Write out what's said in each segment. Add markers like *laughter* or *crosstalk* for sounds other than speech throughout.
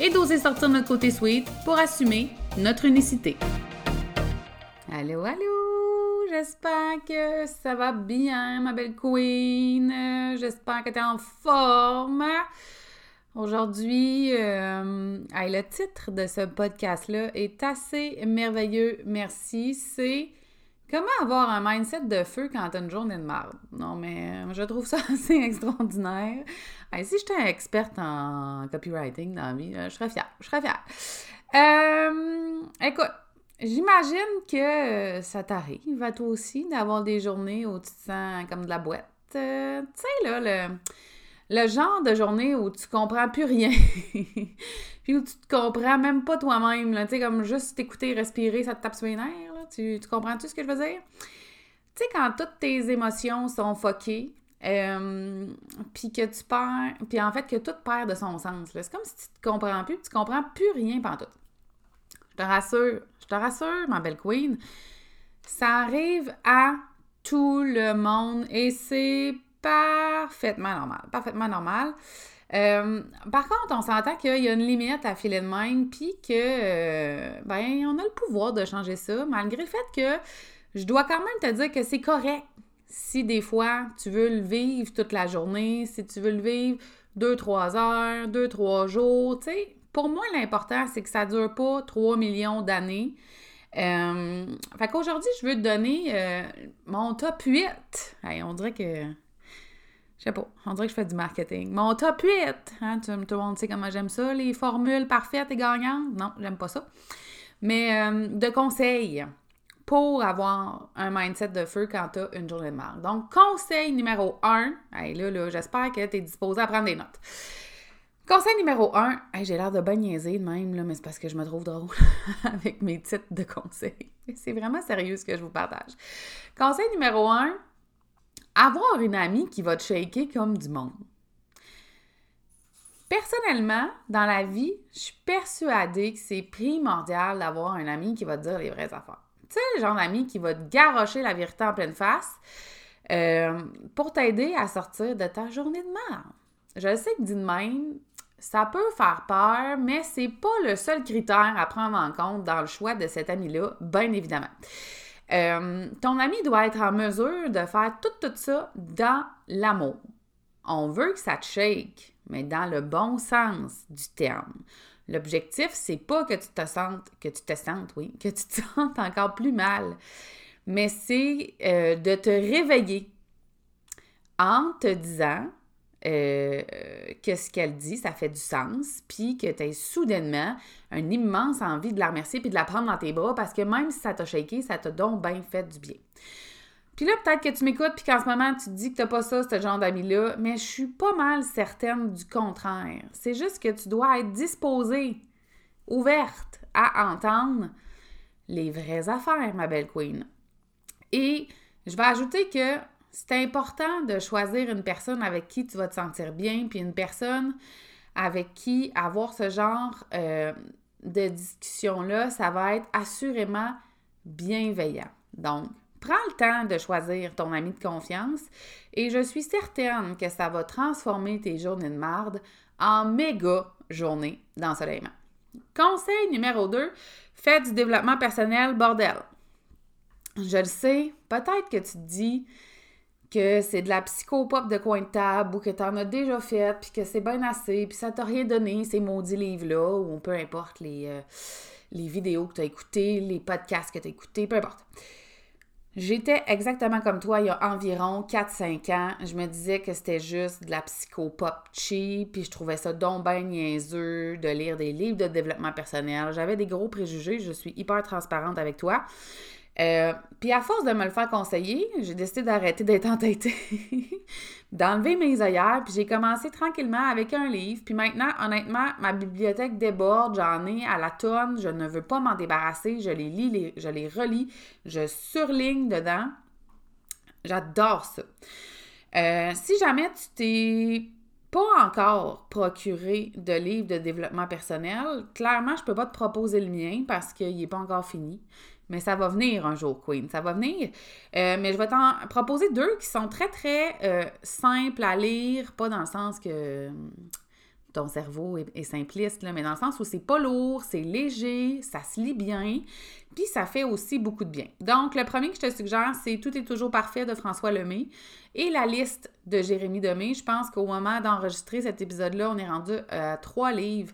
et d'oser sortir notre côté sweet pour assumer notre unicité. Allô, allô! J'espère que ça va bien, ma belle queen. J'espère que tu es en forme. Aujourd'hui, euh, le titre de ce podcast-là est assez merveilleux. Merci. C'est Comment avoir un mindset de feu quand t'as une journée de merde? Non, mais je trouve ça *laughs* assez extraordinaire. Si j'étais experte en copywriting dans la vie, euh, je serais fière. Je serais fière. Euh, écoute, j'imagine que ça t'arrive à toi aussi d'avoir des journées où tu te sens comme de la boîte. Euh, tu sais, là, le, le genre de journée où tu comprends plus rien. *laughs* Puis où tu te comprends même pas toi-même. Tu sais, comme juste t'écouter, respirer, ça te tape sur les nerfs. Tu, tu comprends-tu ce que je veux dire? Tu sais, quand toutes tes émotions sont foquées, euh, puis que tu perds, puis en fait que tout perd de son sens. C'est comme si tu te comprends plus, tu comprends plus rien pendant tout. Je te rassure, je te rassure, ma belle queen, ça arrive à tout le monde et c'est parfaitement normal, parfaitement normal. Euh, par contre, on s'entend qu'il y a une limite à filer de même, puis que, euh, ben, on a le pouvoir de changer ça, malgré le fait que je dois quand même te dire que c'est correct si des fois tu veux le vivre toute la journée, si tu veux le vivre deux, trois heures, deux, trois jours, tu sais. Pour moi, l'important, c'est que ça dure pas 3 millions d'années. Euh, fait qu'aujourd'hui, je veux te donner euh, mon top 8. on dirait que je sais pas, on dirait que je fais du marketing. Mon top 8, hein, tout, le monde sait comment j'aime ça, les formules parfaites et gagnantes. Non, j'aime pas ça. Mais euh, de conseils pour avoir un mindset de feu quand tu as une journée de mal. Donc, conseil numéro 1, là, là j'espère que tu es disposé à prendre des notes. Conseil numéro 1, j'ai l'air de niaiser de même, là, mais c'est parce que je me trouve drôle *laughs* avec mes titres de conseils. C'est vraiment sérieux ce que je vous partage. Conseil numéro 1, avoir une amie qui va te shaker comme du monde. Personnellement, dans la vie, je suis persuadée que c'est primordial d'avoir un ami qui va te dire les vraies affaires. Tu sais, le genre d'ami qui va te garrocher la vérité en pleine face euh, pour t'aider à sortir de ta journée de merde. Je sais que dit de même, ça peut faire peur, mais c'est pas le seul critère à prendre en compte dans le choix de cet ami-là, bien évidemment. Euh, ton ami doit être en mesure de faire tout, tout ça dans l'amour. On veut que ça te shake, mais dans le bon sens du terme. L'objectif, c'est pas que tu te sentes, que tu te sentes, oui, que tu te *laughs* sentes encore plus mal, mais c'est euh, de te réveiller en te disant euh, que ce qu'elle dit, ça fait du sens, puis que tu as soudainement une immense envie de la remercier puis de la prendre dans tes bras parce que même si ça t'a shaké, ça t'a donc bien fait du bien. Puis là, peut-être que tu m'écoutes puis qu'en ce moment, tu te dis que t'as pas ça, ce genre d'amis-là, mais je suis pas mal certaine du contraire. C'est juste que tu dois être disposée, ouverte à entendre les vraies affaires, ma belle queen. Et je vais ajouter que c'est important de choisir une personne avec qui tu vas te sentir bien, puis une personne avec qui avoir ce genre euh, de discussion-là, ça va être assurément bienveillant. Donc, prends le temps de choisir ton ami de confiance et je suis certaine que ça va transformer tes journées de marde en méga journées d'ensoleillement. Conseil numéro 2, fais du développement personnel, bordel. Je le sais, peut-être que tu te dis, que c'est de la psychopop de coin de table ou que tu en as déjà fait, puis que c'est bien assez, puis ça t'a rien donné, ces maudits livres-là, ou peu importe les, euh, les vidéos que tu as écoutées, les podcasts que tu as écoutés, peu importe. J'étais exactement comme toi il y a environ 4-5 ans. Je me disais que c'était juste de la psychopop cheap, puis je trouvais ça donc niaiseux de lire des livres de développement personnel. J'avais des gros préjugés, je suis hyper transparente avec toi. Euh, puis à force de me le faire conseiller, j'ai décidé d'arrêter d'être entêtée, *laughs* d'enlever mes œillères, puis j'ai commencé tranquillement avec un livre. Puis maintenant, honnêtement, ma bibliothèque déborde, j'en ai à la tonne, je ne veux pas m'en débarrasser, je les lis, je les relis, je surligne dedans. J'adore ça. Euh, si jamais tu t'es pas encore procuré de livre de développement personnel, clairement, je peux pas te proposer le mien parce qu'il n'est pas encore fini. Mais ça va venir un jour, Queen. Ça va venir. Euh, mais je vais t'en proposer deux qui sont très, très euh, simples à lire. Pas dans le sens que hum, ton cerveau est, simpliste, mais dans le sens où c'est pas lourd, c'est léger, ça se lit bien, puis ça fait aussi beaucoup de bien. Donc, le premier que je te suggère, c'est Tout est toujours parfait de François Lemay et la liste de Jérémy Demé. Je pense qu'au moment d'enregistrer cet épisode-là, on est rendu à trois livres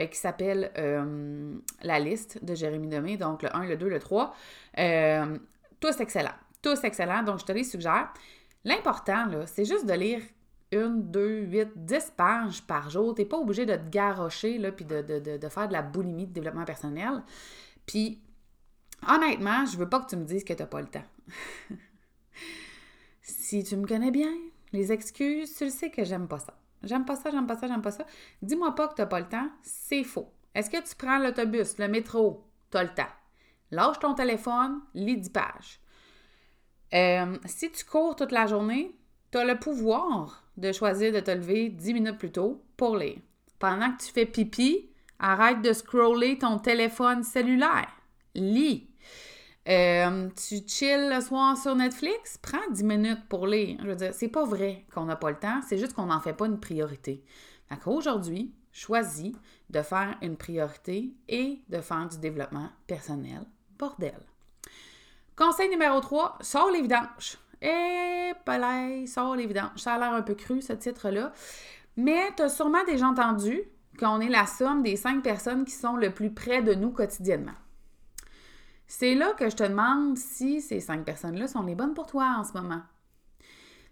euh, qui s'appelle euh, La liste de Jérémy Demé, donc le 1, le 2, le 3. Euh, tous excellents. Tous excellents, donc je te les suggère. L'important, là, c'est juste de lire une, deux, huit, dix pages par jour. Tu n'es pas obligé de te garrocher, là, puis de, de, faire de la boulimie de développement personnel. Puis, honnêtement, je veux pas que tu me dises que tu n'as pas le temps. *laughs* si tu me connais bien, les excuses, tu le sais que j'aime pas ça. J'aime pas ça, j'aime pas ça, j'aime pas ça. Dis-moi pas que tu n'as pas le temps, c'est faux. Est-ce que tu prends l'autobus, le métro, tu as le temps? Lâche ton téléphone, lis 10 pages. Euh, si tu cours toute la journée, tu as le pouvoir de choisir de te lever 10 minutes plus tôt pour lire. Pendant que tu fais pipi, arrête de scroller ton téléphone cellulaire. Lis. Euh, tu chill le soir sur Netflix, prends 10 minutes pour lire. Je veux dire, c'est pas vrai qu'on n'a pas le temps, c'est juste qu'on n'en fait pas une priorité. Fait qu'aujourd'hui, choisis de faire une priorité et de faire du développement personnel. Bordel. Conseil numéro 3, sors les vidanges. Et palais, sors les vidanges. Ça a l'air un peu cru, ce titre-là. Mais tu as sûrement déjà entendu qu'on est la somme des cinq personnes qui sont le plus près de nous quotidiennement. C'est là que je te demande si ces cinq personnes-là sont les bonnes pour toi en ce moment.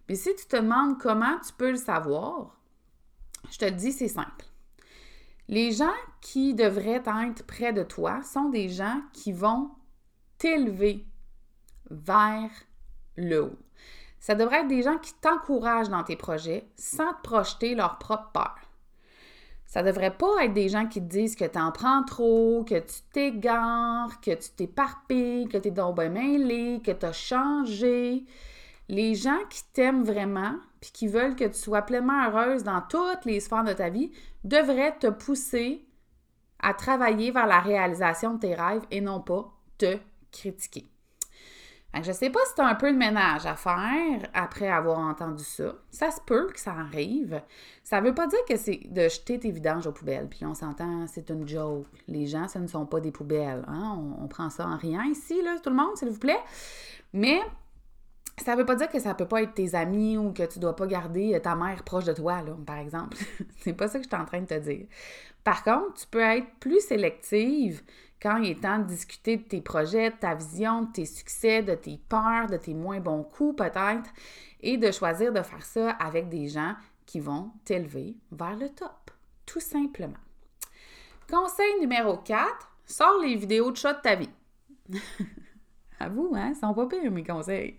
Mais si tu te demandes comment tu peux le savoir, je te dis, c'est simple. Les gens qui devraient être près de toi sont des gens qui vont t'élever vers le haut. Ça devrait être des gens qui t'encouragent dans tes projets sans te projeter leur propre peur. Ça devrait pas être des gens qui te disent que tu en prends trop, que tu t'égares, que tu t'éparpilles, que tu es dans ben mêlé, que tu as changé. Les gens qui t'aiment vraiment puis qui veulent que tu sois pleinement heureuse dans toutes les sphères de ta vie devraient te pousser à travailler vers la réalisation de tes rêves et non pas te critiquer. Je sais pas si tu as un peu de ménage à faire après avoir entendu ça. Ça se peut que ça arrive. Ça ne veut pas dire que c'est de jeter tes vidanges aux poubelles. Puis on s'entend, c'est une joke. Les gens, ce ne sont pas des poubelles. Hein. On, prend ça en rien ici, là, tout le monde, s'il vous plaît. Mais ça ne veut pas dire que ça peut pas être tes amis ou que tu dois pas garder ta mère proche de toi, là, par exemple. *laughs* c'est pas ça que je suis en train de te dire. Par contre, tu peux être plus sélective quand il est temps de discuter de tes projets, de ta vision, de tes succès, de tes peurs, de tes moins bons coups peut-être, et de choisir de faire ça avec des gens qui vont t'élever vers le top, tout simplement. Conseil numéro 4, sors les vidéos de chat de ta vie. *laughs* à vous, hein? Sont pas pires, mes conseils.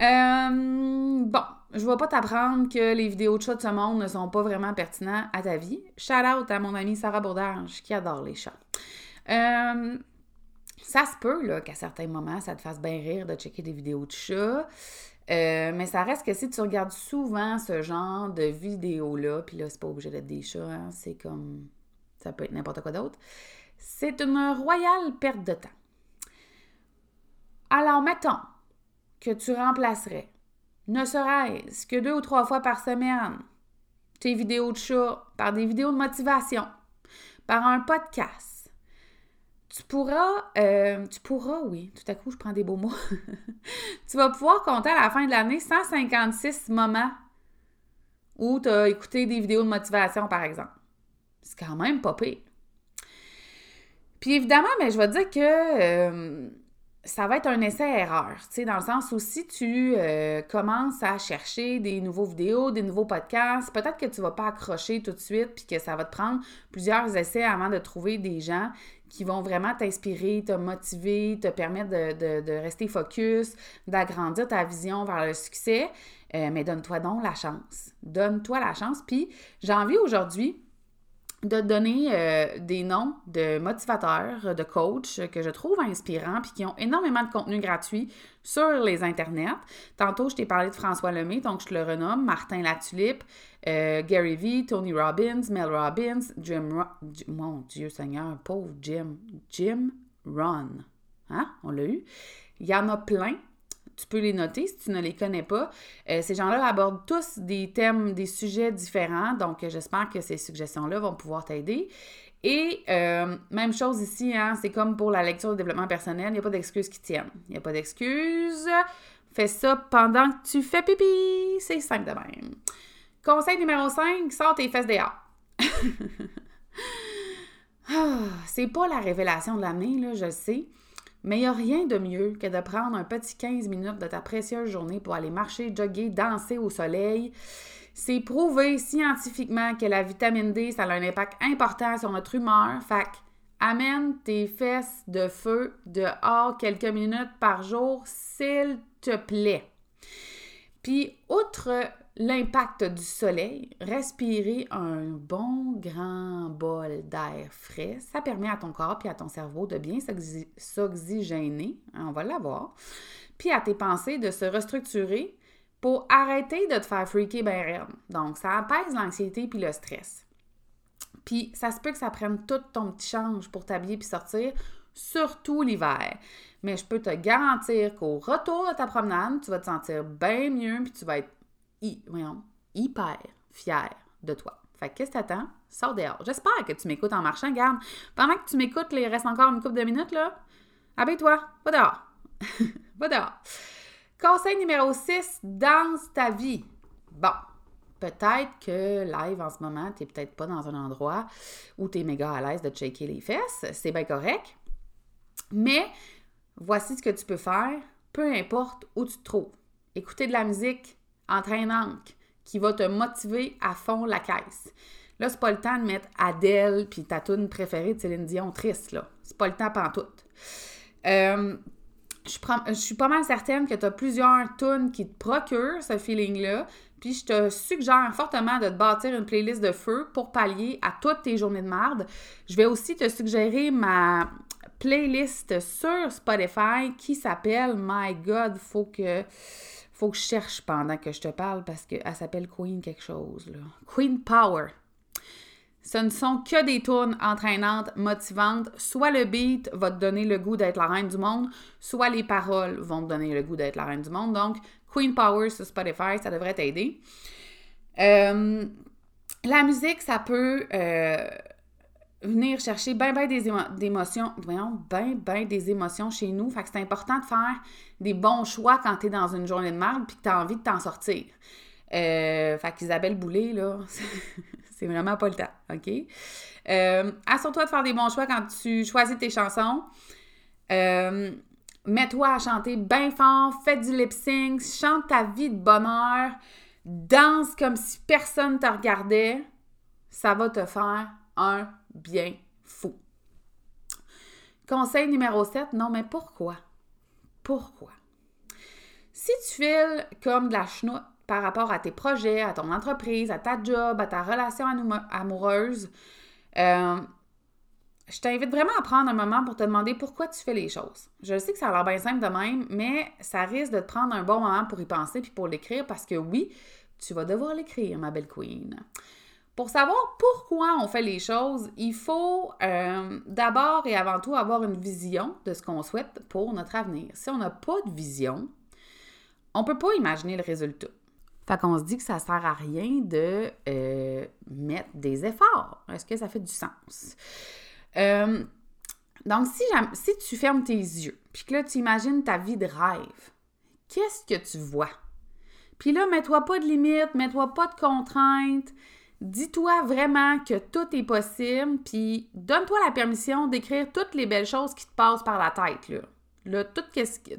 Euh, bon, je vais pas t'apprendre que les vidéos de chats de ce monde ne sont pas vraiment pertinents à ta vie. Shout out à mon amie Sarah Bourdage qui adore les chats. Euh, ça se peut là, qu'à certains moments, ça te fasse bien rire de checker des vidéos de chats. Euh, mais ça reste que si tu regardes souvent ce genre de vidéos-là, puis là, c'est pas obligé d'être des chats, hein, c'est comme. Ça peut être n'importe quoi d'autre. C'est une royale perte de temps. Alors, mettons que tu remplacerais, ne serait-ce que deux ou trois fois par semaine, tes vidéos de chat par des vidéos de motivation, par un podcast tu pourras, euh, tu pourras, oui, tout à coup, je prends des beaux mots. *laughs* tu vas pouvoir compter à la fin de l'année 156 moments où tu as écouté des vidéos de motivation, par exemple. C'est quand même pas pire. Puis évidemment, mais je vais te dire que euh, ça va être un essai-erreur, tu sais, dans le sens où si tu euh, commences à chercher des nouveaux vidéos, des nouveaux podcasts, peut-être que tu vas pas accrocher tout de suite, puis que ça va te prendre plusieurs essais avant de trouver des gens qui vont vraiment t'inspirer, te motiver, te permettre de, rester focus, d'agrandir ta vision vers le succès. Euh, mais donne-toi donc la chance. Donne-toi la chance. Puis j'ai envie aujourd'hui de donner euh, des noms de motivateurs, de coachs que je trouve inspirants puis qui ont énormément de contenu gratuit sur les internets. Tantôt, je t'ai parlé de François Lemay, donc je le renomme, Martin Latulippe, euh, Gary Vee, Tony Robbins, Mel Robbins, Jim, mon Dieu Seigneur, pauvre Jim, Jim Ron. Hein? On l'a eu. Il y en a plein tu peux les noter si tu ne les connais pas. Euh, ces gens-là abordent tous des thèmes, des sujets différents, donc j'espère que ces suggestions-là vont pouvoir t'aider. Et euh, même chose ici, hein, c'est comme pour la lecture de développement personnel, il n'y a pas d'excuses qui tiennent. Il n'y a pas d'excuses. Fais ça pendant que tu fais pipi. C'est simple de même. Conseil numéro 5, sors tes fesses dehors. *laughs* ah, c'est pas la révélation de l'année, là, je le sais. Mais il n'y a rien de mieux que de prendre un petit 15 minutes de ta précieuse journée pour aller marcher, jogger, danser au soleil. C'est prouvé scientifiquement que la vitamine D, ça a un impact important sur notre humeur. Fait amène tes fesses de feu dehors quelques minutes par jour, s'il te plaît. Puis, outre l'impact du soleil, respirer un bon grand bol d'air frais, ça permet à ton corps et à ton cerveau de bien s'oxygéner, hein, on va l'avoir, puis à tes pensées de se restructurer pour arrêter de te faire freaker ben raide. Donc, ça apaise l'anxiété puis le stress. Puis, ça se peut que ça prenne tout ton petit change pour t'habiller puis sortir, surtout l'hiver. Mais je peux te garantir qu'au retour de ta promenade, tu vas te sentir bien mieux puis tu vas être voyons, hyper fier de toi. Fait que qu'est-ce que t'attends? Sors dehors. J'espère que tu m'écoutes en marchant. Garde, pendant que tu m'écoutes, il reste encore une couple de minutes, là. Abaisse-toi, va dehors. *laughs* va dehors. Conseil numéro 6, danse ta vie. Bon, peut-être que live en ce moment, tu n'es peut-être pas dans un endroit où tu es méga à l'aise de shaker les fesses. C'est bien correct. Mais voici ce que tu peux faire, peu importe où tu te trouves. Écouter de la musique, entraînante qui va te motiver à fond la caisse. Là, c'est pas le temps de mettre Adèle puis ta tune préférée de Céline Dion triste, là. C'est pas le temps pantoute. Euh, je, suis pas mal certaine que tu as plusieurs tunes qui te procurent ce feeling-là. Puis je te suggère fortement de te bâtir une playlist de feu pour pallier à toutes tes journées de merde. Je vais aussi te suggérer ma playlist sur Spotify qui s'appelle My God, faut que faut que je cherche pendant que je te parle parce qu'elle s'appelle Queen quelque chose. Là. Queen Power. Ce ne sont que des tournes entraînantes, motivantes. Soit le beat va te donner le goût d'être la reine du monde, soit les paroles vont te donner le goût d'être la reine du monde. Donc, Queen Power sur Spotify, ça devrait t'aider. Euh, la musique, ça peut euh, venir chercher bien, bien des émotions, voyons, bien, bien des émotions chez nous. Fait que c'est important de faire des bons choix quand tu es dans une journée de merde puis que tu as envie de t'en sortir. Euh, fait qu'Isabelle Boulay, là, *laughs* c'est vraiment pas le temps, OK? Euh, Assure-toi de faire des bons choix quand tu choisis tes chansons. Euh, mets-toi à chanter bien fort, fais du lip sync, chante ta vie de bonheur, danse comme si personne te regardait. Ça va te faire un bien fou. Conseil numéro 7, non mais pourquoi? Pourquoi? Si tu files comme de la chenoute par rapport à tes projets, à ton entreprise, à ta job, à ta relation amoureuse, euh, je t'invite vraiment à prendre un moment pour te demander pourquoi tu fais les choses. Je sais que ça a l'air bien simple de même, mais ça risque de te prendre un bon moment pour y penser puis pour l'écrire parce que oui, tu vas devoir l'écrire, ma belle queen. Pour savoir pourquoi on fait les choses, il faut euh, d'abord et avant tout avoir une vision de ce qu'on souhaite pour notre avenir. Si on n'a pas de vision, on ne peut pas imaginer le résultat. Fait qu'on se dit que ça sert à rien de euh, mettre des efforts. Est-ce que ça fait du sens? Euh, donc, si, si tu fermes tes yeux, puis que là, tu imagines ta vie de rêve, qu'est-ce que tu vois? Puis là, mets-toi pas de limites, mets-toi pas de contraintes. Dis-toi vraiment que tout est possible, puis donne-toi la permission d'écrire toutes les belles choses qui te passent par la tête, là. Là, toutes,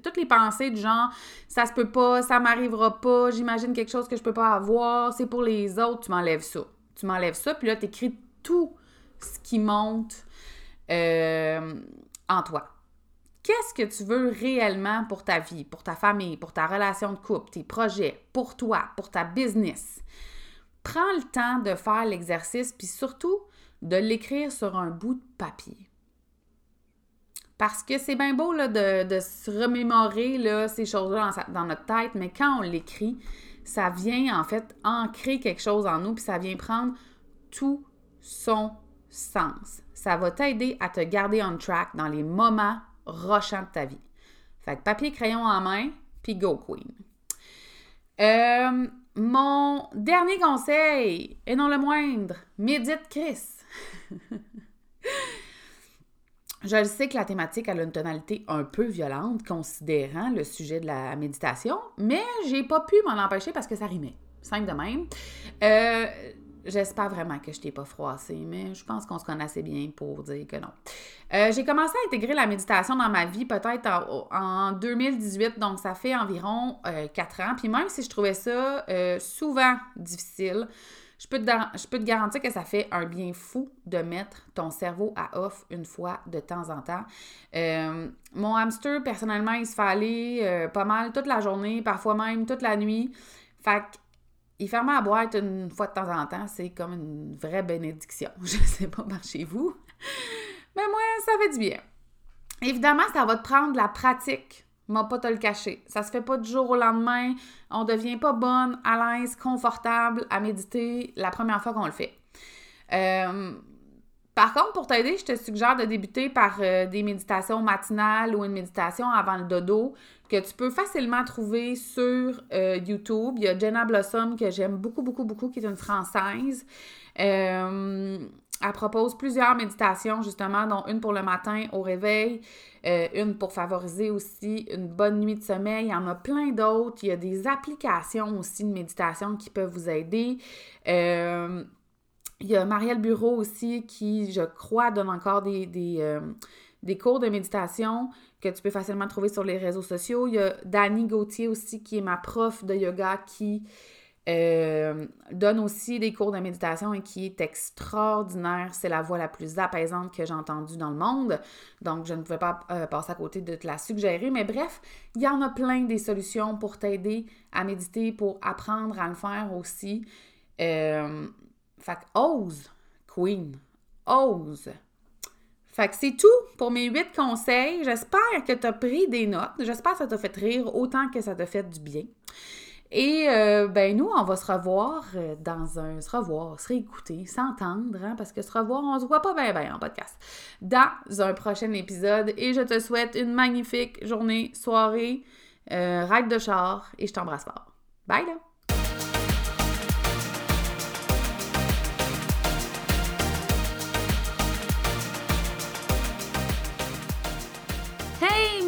toutes les pensées du genre ça se peut pas, ça m'arrivera pas, j'imagine quelque chose que je peux pas avoir, c'est pour les autres, tu m'enlèves ça. Tu m'enlèves ça, puis là, tu écris tout ce qui monte euh, en toi. Qu'est-ce que tu veux réellement pour ta vie, pour ta famille, pour ta relation de couple, tes projets, pour toi, pour ta business? Prends le temps de faire l'exercice, puis surtout de l'écrire sur un bout de papier. Parce que c'est bien beau de, se remémorer là, ces choses-là dans, dans, notre tête, mais quand on l'écrit, ça vient en fait ancrer quelque chose en nous, puis ça vient prendre tout son sens. Ça va t'aider à te garder on track dans les moments rochants de ta vie. Fait papier, crayon en main, puis go queen. Euh, mon dernier conseil, et non le moindre, médite Chris. *laughs* Je le sais que la thématique a une tonalité un peu violente, considérant le sujet de la méditation, mais j'ai pas pu m'en empêcher parce que ça rimait. Simple de même. Euh, J'espère vraiment que je t'ai pas froissé, mais je pense qu'on se connaît assez bien pour dire que non. Euh, j'ai commencé à intégrer la méditation dans ma vie peut-être en, 2018, donc ça fait environ euh, quatre ans. Puis même si je trouvais ça euh, souvent difficile, je peux, te, je peux te garantir que ça fait un bien fou de mettre ton cerveau à off une fois de temps en temps. mon hamster, personnellement, il se fait aller pas mal toute la journée, parfois même toute la nuit. Fait que il ferme la boîte une fois de temps en temps, c'est comme une vraie bénédiction. *laughs* Je ne sais pas par chez vous, mais moi, ça fait du bien. Évidemment, ça va te prendre de la pratique. M'a pas te le cacher. Ça se fait pas du jour au lendemain. On devient pas bonne, à l'aise, confortable à méditer la première fois qu'on le fait. Euh, par contre, pour t'aider, je te suggère de débuter par euh, des méditations matinales ou une méditation avant le dodo que tu peux facilement trouver sur euh, YouTube. Il y a Jenna Blossom que j'aime beaucoup, beaucoup, beaucoup, qui est une Française. Euh, elle propose plusieurs méditations, justement, dont une pour le matin au réveil, une pour favoriser aussi une bonne nuit de sommeil. Il y en a plein d'autres. Il y a des applications aussi de méditation qui peuvent vous aider. Il y a Marielle Bureau aussi qui, je crois, donne encore des, euh, des, cours de méditation que tu peux facilement trouver sur les réseaux sociaux. Il y a Dani Gauthier aussi qui est ma prof de yoga qui euh, donne aussi des cours de méditation et qui est extraordinaire. C'est la voix la plus apaisante que j'ai entendue dans le monde. Donc, je ne pouvais pas euh, passer à côté de te la suggérer. Mais bref, il y en a plein des solutions pour t'aider à méditer, pour apprendre à le faire aussi. Fait que ose, Queen. Ose. Fait que c'est tout pour mes huit conseils. J'espère que tu as pris des notes. J'espère que ça t'a fait rire autant que ça t'a fait du bien. Et euh, ben nous, on va se revoir euh, dans un... Se revoir, se réécouter, s'entendre, hein, parce que se revoir, on se voit pas bien bien en podcast. Dans un prochain épisode. Et je te souhaite une magnifique journée, soirée, euh, de char et je t'embrasse fort. Bye là!